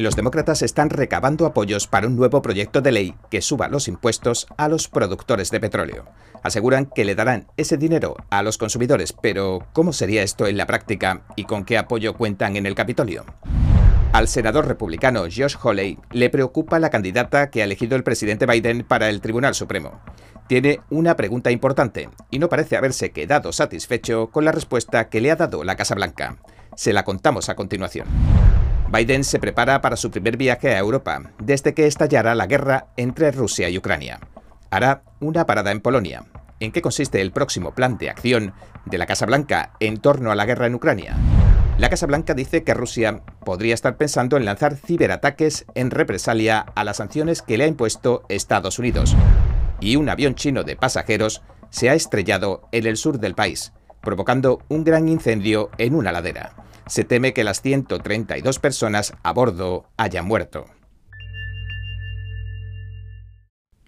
Los demócratas están recabando apoyos para un nuevo proyecto de ley que suba los impuestos a los productores de petróleo. Aseguran que le darán ese dinero a los consumidores, pero ¿cómo sería esto en la práctica y con qué apoyo cuentan en el Capitolio? Al senador republicano Josh Hawley le preocupa la candidata que ha elegido el presidente Biden para el Tribunal Supremo. Tiene una pregunta importante y no parece haberse quedado satisfecho con la respuesta que le ha dado la Casa Blanca. Se la contamos a continuación. Biden se prepara para su primer viaje a Europa desde que estallara la guerra entre Rusia y Ucrania. Hará una parada en Polonia. ¿En qué consiste el próximo plan de acción de la Casa Blanca en torno a la guerra en Ucrania? La Casa Blanca dice que Rusia podría estar pensando en lanzar ciberataques en represalia a las sanciones que le ha impuesto Estados Unidos. Y un avión chino de pasajeros se ha estrellado en el sur del país, provocando un gran incendio en una ladera se teme que las 132 personas a bordo hayan muerto.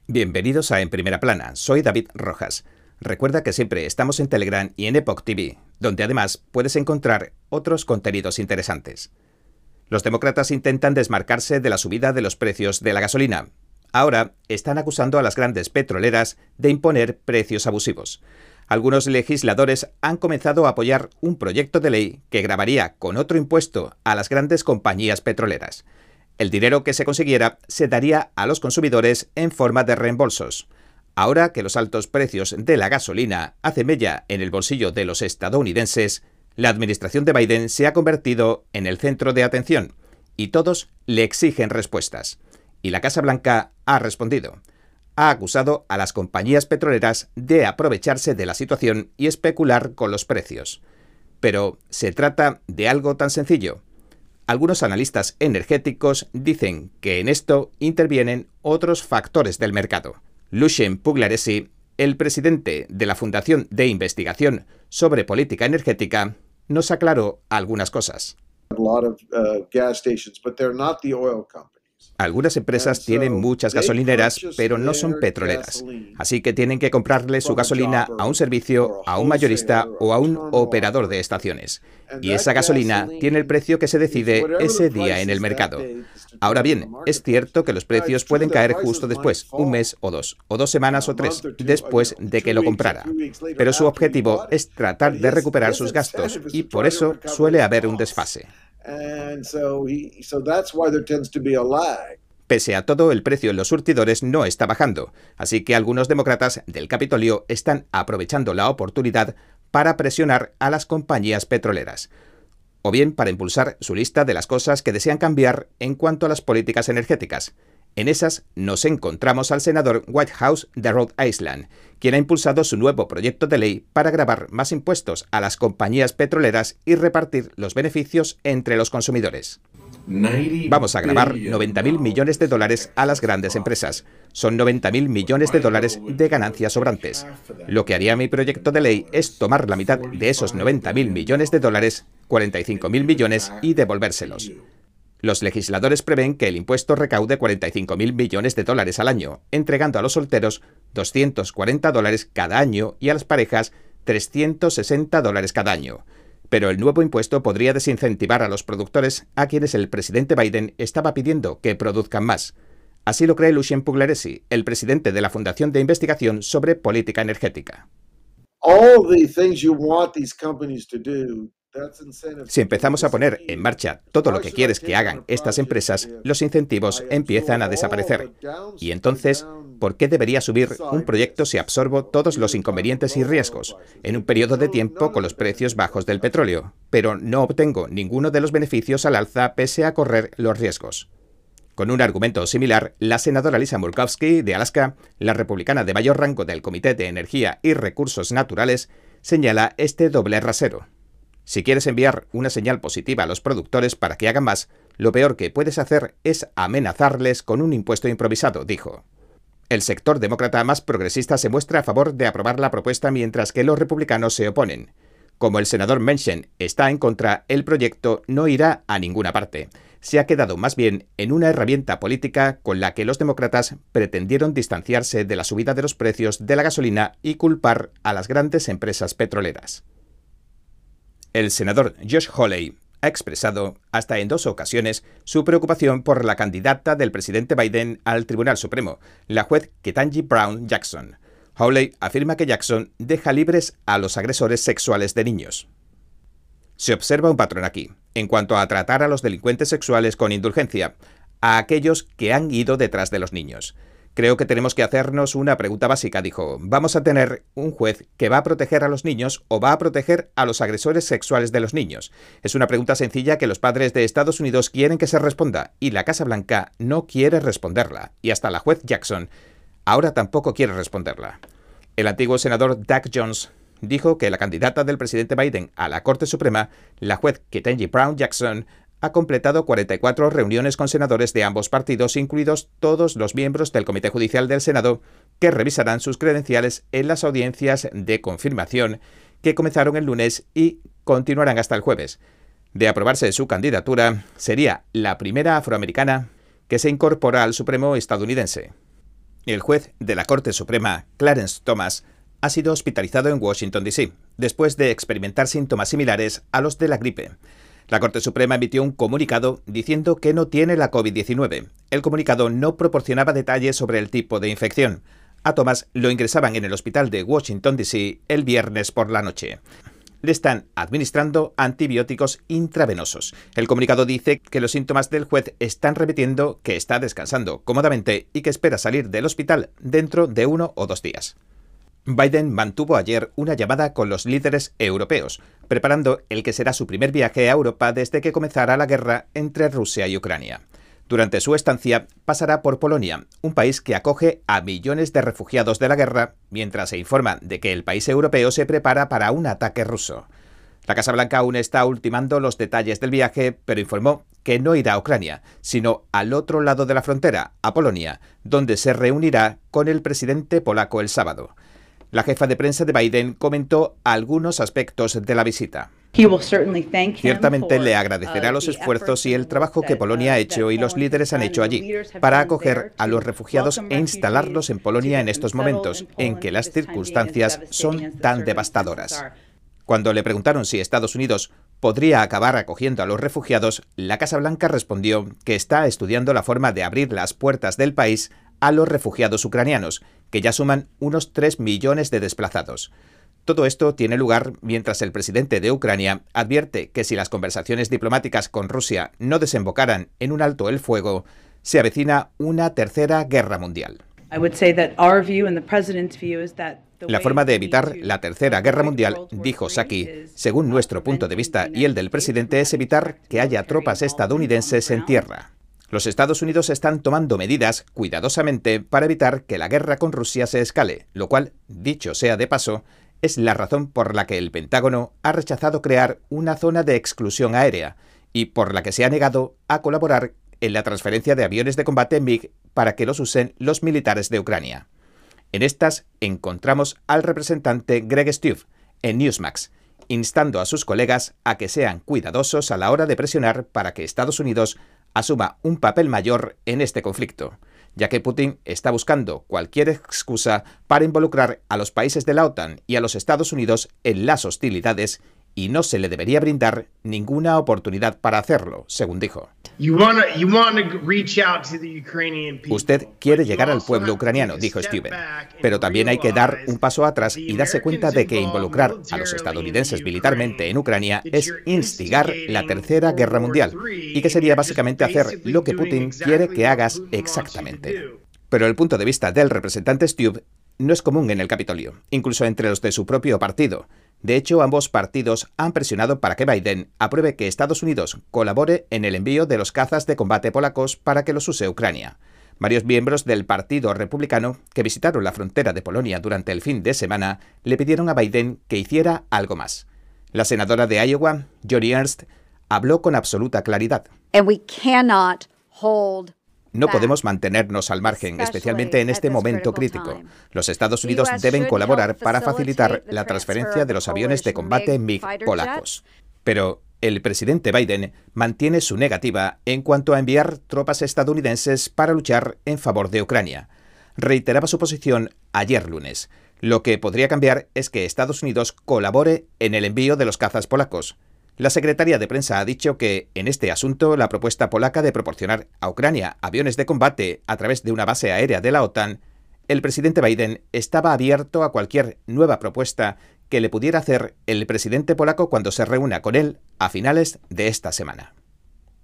Bienvenidos a En Primera Plana, soy David Rojas. Recuerda que siempre estamos en Telegram y en Epoch TV, donde además puedes encontrar otros contenidos interesantes. Los demócratas intentan desmarcarse de la subida de los precios de la gasolina. Ahora están acusando a las grandes petroleras de imponer precios abusivos algunos legisladores han comenzado a apoyar un proyecto de ley que grabaría con otro impuesto a las grandes compañías petroleras. El dinero que se consiguiera se daría a los consumidores en forma de reembolsos. Ahora que los altos precios de la gasolina hacen mella en el bolsillo de los estadounidenses, la administración de Biden se ha convertido en el centro de atención y todos le exigen respuestas. Y la Casa Blanca ha respondido ha acusado a las compañías petroleras de aprovecharse de la situación y especular con los precios. Pero, ¿se trata de algo tan sencillo? Algunos analistas energéticos dicen que en esto intervienen otros factores del mercado. Lucien Puglaresi, el presidente de la Fundación de Investigación sobre Política Energética, nos aclaró algunas cosas. Algunas empresas tienen muchas gasolineras, pero no son petroleras. Así que tienen que comprarle su gasolina a un servicio, a un mayorista o a un operador de estaciones. Y esa gasolina tiene el precio que se decide ese día en el mercado. Ahora bien, es cierto que los precios pueden caer justo después, un mes o dos, o dos semanas o tres, después de que lo comprara. Pero su objetivo es tratar de recuperar sus gastos y por eso suele haber un desfase. Pese a todo, el precio en los surtidores no está bajando, así que algunos demócratas del Capitolio están aprovechando la oportunidad para presionar a las compañías petroleras, o bien para impulsar su lista de las cosas que desean cambiar en cuanto a las políticas energéticas. En esas nos encontramos al senador Whitehouse de Rhode Island, quien ha impulsado su nuevo proyecto de ley para grabar más impuestos a las compañías petroleras y repartir los beneficios entre los consumidores. Vamos a grabar 90.000 millones de dólares a las grandes empresas. Son 90.000 millones de dólares de ganancias sobrantes. Lo que haría mi proyecto de ley es tomar la mitad de esos 90.000 millones de dólares, 45.000 millones, y devolvérselos. Los legisladores prevén que el impuesto recaude 45.000 millones de dólares al año, entregando a los solteros 240 dólares cada año y a las parejas 360 dólares cada año. Pero el nuevo impuesto podría desincentivar a los productores a quienes el presidente Biden estaba pidiendo que produzcan más. Así lo cree Lucien Puglaresi, el presidente de la Fundación de Investigación sobre Política Energética. Si empezamos a poner en marcha todo lo que quieres que hagan estas empresas, los incentivos empiezan a desaparecer. Y entonces, ¿por qué debería subir un proyecto si absorbo todos los inconvenientes y riesgos en un periodo de tiempo con los precios bajos del petróleo, pero no obtengo ninguno de los beneficios al alza pese a correr los riesgos? Con un argumento similar, la senadora Lisa Murkowski de Alaska, la republicana de mayor rango del Comité de Energía y Recursos Naturales, señala este doble rasero. Si quieres enviar una señal positiva a los productores para que hagan más, lo peor que puedes hacer es amenazarles con un impuesto improvisado, dijo. El sector demócrata más progresista se muestra a favor de aprobar la propuesta mientras que los republicanos se oponen. Como el senador Menchen está en contra, el proyecto no irá a ninguna parte. Se ha quedado más bien en una herramienta política con la que los demócratas pretendieron distanciarse de la subida de los precios de la gasolina y culpar a las grandes empresas petroleras. El senador Josh Hawley ha expresado, hasta en dos ocasiones, su preocupación por la candidata del presidente Biden al Tribunal Supremo, la juez Ketanji Brown Jackson. Hawley afirma que Jackson deja libres a los agresores sexuales de niños. Se observa un patrón aquí, en cuanto a tratar a los delincuentes sexuales con indulgencia, a aquellos que han ido detrás de los niños. Creo que tenemos que hacernos una pregunta básica, dijo. ¿Vamos a tener un juez que va a proteger a los niños o va a proteger a los agresores sexuales de los niños? Es una pregunta sencilla que los padres de Estados Unidos quieren que se responda y la Casa Blanca no quiere responderla. Y hasta la juez Jackson ahora tampoco quiere responderla. El antiguo senador Doug Jones dijo que la candidata del presidente Biden a la Corte Suprema, la juez Ketanji Brown Jackson, ha completado 44 reuniones con senadores de ambos partidos, incluidos todos los miembros del Comité Judicial del Senado, que revisarán sus credenciales en las audiencias de confirmación que comenzaron el lunes y continuarán hasta el jueves. De aprobarse su candidatura, sería la primera afroamericana que se incorpora al Supremo estadounidense. El juez de la Corte Suprema, Clarence Thomas, ha sido hospitalizado en Washington, D.C., después de experimentar síntomas similares a los de la gripe. La Corte Suprema emitió un comunicado diciendo que no tiene la COVID-19. El comunicado no proporcionaba detalles sobre el tipo de infección. A Thomas lo ingresaban en el hospital de Washington, D.C. el viernes por la noche. Le están administrando antibióticos intravenosos. El comunicado dice que los síntomas del juez están repitiendo que está descansando cómodamente y que espera salir del hospital dentro de uno o dos días. Biden mantuvo ayer una llamada con los líderes europeos, preparando el que será su primer viaje a Europa desde que comenzara la guerra entre Rusia y Ucrania. Durante su estancia pasará por Polonia, un país que acoge a millones de refugiados de la guerra, mientras se informa de que el país europeo se prepara para un ataque ruso. La Casa Blanca aún está ultimando los detalles del viaje, pero informó que no irá a Ucrania, sino al otro lado de la frontera, a Polonia, donde se reunirá con el presidente polaco el sábado. La jefa de prensa de Biden comentó algunos aspectos de la visita. Ciertamente le agradecerá uh, los esfuerzos y el trabajo que Polonia ha hecho y los líderes han hecho allí para acoger a los refugiados e instalarlos en Polonia en estos momentos en que las circunstancias son tan devastadoras. Cuando le preguntaron si Estados Unidos podría acabar acogiendo a los refugiados, la Casa Blanca respondió que está estudiando la forma de abrir las puertas del país a los refugiados ucranianos, que ya suman unos 3 millones de desplazados. Todo esto tiene lugar mientras el presidente de Ucrania advierte que si las conversaciones diplomáticas con Rusia no desembocaran en un alto el fuego, se avecina una tercera guerra mundial. La forma de evitar la tercera guerra mundial, dijo Saki, según nuestro punto de vista y el del presidente, es evitar que haya tropas estadounidenses en tierra. Los Estados Unidos están tomando medidas cuidadosamente para evitar que la guerra con Rusia se escale, lo cual, dicho sea de paso, es la razón por la que el Pentágono ha rechazado crear una zona de exclusión aérea y por la que se ha negado a colaborar en la transferencia de aviones de combate MiG para que los usen los militares de Ucrania. En estas encontramos al representante Greg Stubb en Newsmax, instando a sus colegas a que sean cuidadosos a la hora de presionar para que Estados Unidos asuma un papel mayor en este conflicto, ya que Putin está buscando cualquier excusa para involucrar a los países de la OTAN y a los Estados Unidos en las hostilidades y no se le debería brindar ninguna oportunidad para hacerlo, según dijo. Usted quiere llegar al pueblo ucraniano, dijo Steven, pero también hay que dar un paso atrás y darse cuenta de que involucrar a los estadounidenses militarmente en Ucrania es instigar la Tercera Guerra Mundial y que sería básicamente hacer lo que Putin quiere que hagas exactamente. Pero el punto de vista del representante Stubb no es común en el Capitolio, incluso entre los de su propio partido. De hecho, ambos partidos han presionado para que Biden apruebe que Estados Unidos colabore en el envío de los cazas de combate polacos para que los use Ucrania. Varios miembros del Partido Republicano que visitaron la frontera de Polonia durante el fin de semana le pidieron a Biden que hiciera algo más. La senadora de Iowa, Joni Ernst, habló con absoluta claridad. No podemos mantenernos al margen, especialmente en este momento crítico. Los Estados Unidos deben colaborar para facilitar la transferencia de los aviones de combate MiG polacos. Pero el presidente Biden mantiene su negativa en cuanto a enviar tropas estadounidenses para luchar en favor de Ucrania. Reiteraba su posición ayer lunes. Lo que podría cambiar es que Estados Unidos colabore en el envío de los cazas polacos. La secretaria de prensa ha dicho que, en este asunto, la propuesta polaca de proporcionar a Ucrania aviones de combate a través de una base aérea de la OTAN, el presidente Biden estaba abierto a cualquier nueva propuesta que le pudiera hacer el presidente polaco cuando se reúna con él a finales de esta semana.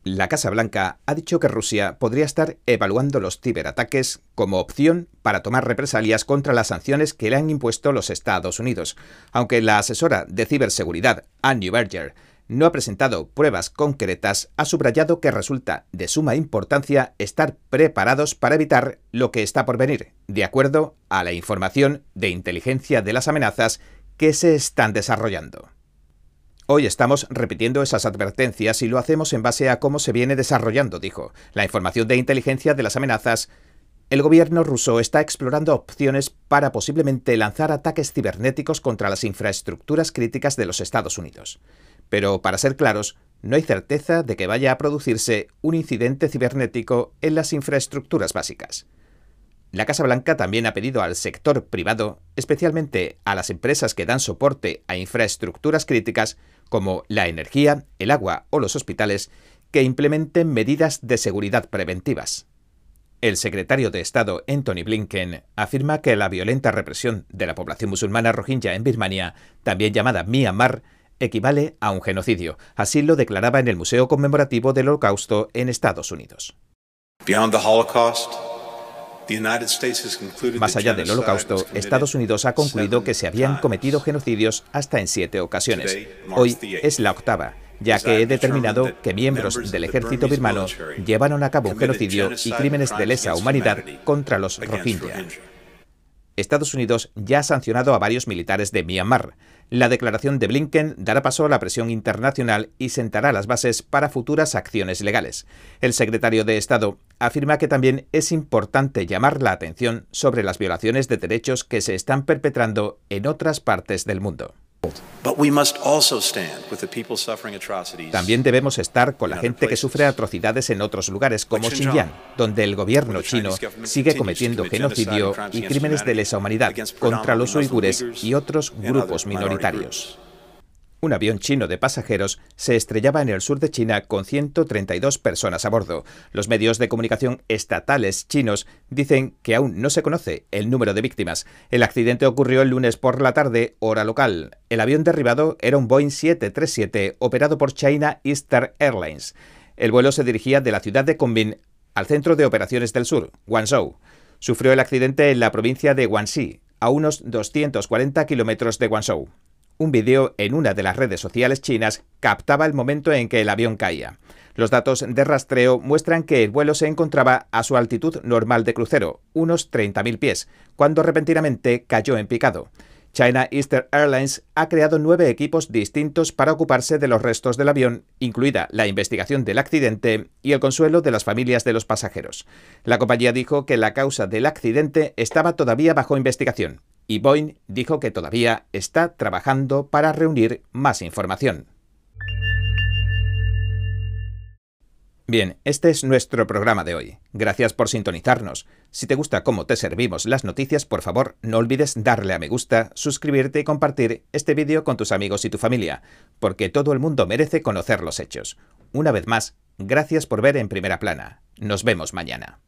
La Casa Blanca ha dicho que Rusia podría estar evaluando los ciberataques como opción para tomar represalias contra las sanciones que le han impuesto los Estados Unidos, aunque la asesora de ciberseguridad, Anne Berger, no ha presentado pruebas concretas, ha subrayado que resulta de suma importancia estar preparados para evitar lo que está por venir, de acuerdo a la información de inteligencia de las amenazas que se están desarrollando. Hoy estamos repitiendo esas advertencias y lo hacemos en base a cómo se viene desarrollando, dijo. La información de inteligencia de las amenazas. El gobierno ruso está explorando opciones para posiblemente lanzar ataques cibernéticos contra las infraestructuras críticas de los Estados Unidos. Pero, para ser claros, no hay certeza de que vaya a producirse un incidente cibernético en las infraestructuras básicas. La Casa Blanca también ha pedido al sector privado, especialmente a las empresas que dan soporte a infraestructuras críticas como la energía, el agua o los hospitales, que implementen medidas de seguridad preventivas. El secretario de Estado Anthony Blinken afirma que la violenta represión de la población musulmana rohingya en Birmania, también llamada Myanmar, equivale a un genocidio. Así lo declaraba en el Museo Conmemorativo del Holocausto en Estados Unidos. Más allá del holocausto, Estados Unidos ha concluido que se habían cometido genocidios hasta en siete ocasiones. Hoy es la octava, ya que he determinado que miembros del ejército birmano llevaron a cabo un genocidio y crímenes de lesa humanidad contra los Rohingya. Estados Unidos ya ha sancionado a varios militares de Myanmar. La declaración de Blinken dará paso a la presión internacional y sentará las bases para futuras acciones legales. El secretario de Estado afirma que también es importante llamar la atención sobre las violaciones de derechos que se están perpetrando en otras partes del mundo. También debemos estar con la gente que sufre atrocidades en otros lugares, como Xinjiang, donde el gobierno chino sigue cometiendo genocidio y crímenes de lesa humanidad contra los uigures y otros grupos minoritarios. Un avión chino de pasajeros se estrellaba en el sur de China con 132 personas a bordo. Los medios de comunicación estatales chinos dicen que aún no se conoce el número de víctimas. El accidente ocurrió el lunes por la tarde, hora local. El avión derribado era un Boeing 737 operado por China Eastern Airlines. El vuelo se dirigía de la ciudad de Kunming al centro de operaciones del sur, Guangzhou. Sufrió el accidente en la provincia de Guangxi, a unos 240 kilómetros de Guangzhou. Un vídeo en una de las redes sociales chinas captaba el momento en que el avión caía. Los datos de rastreo muestran que el vuelo se encontraba a su altitud normal de crucero, unos 30.000 pies, cuando repentinamente cayó en picado. China Eastern Airlines ha creado nueve equipos distintos para ocuparse de los restos del avión, incluida la investigación del accidente y el consuelo de las familias de los pasajeros. La compañía dijo que la causa del accidente estaba todavía bajo investigación y Boeing dijo que todavía está trabajando para reunir más información. Bien, este es nuestro programa de hoy. Gracias por sintonizarnos. Si te gusta cómo te servimos las noticias, por favor, no olvides darle a me gusta, suscribirte y compartir este vídeo con tus amigos y tu familia, porque todo el mundo merece conocer los hechos. Una vez más, gracias por ver en primera plana. Nos vemos mañana.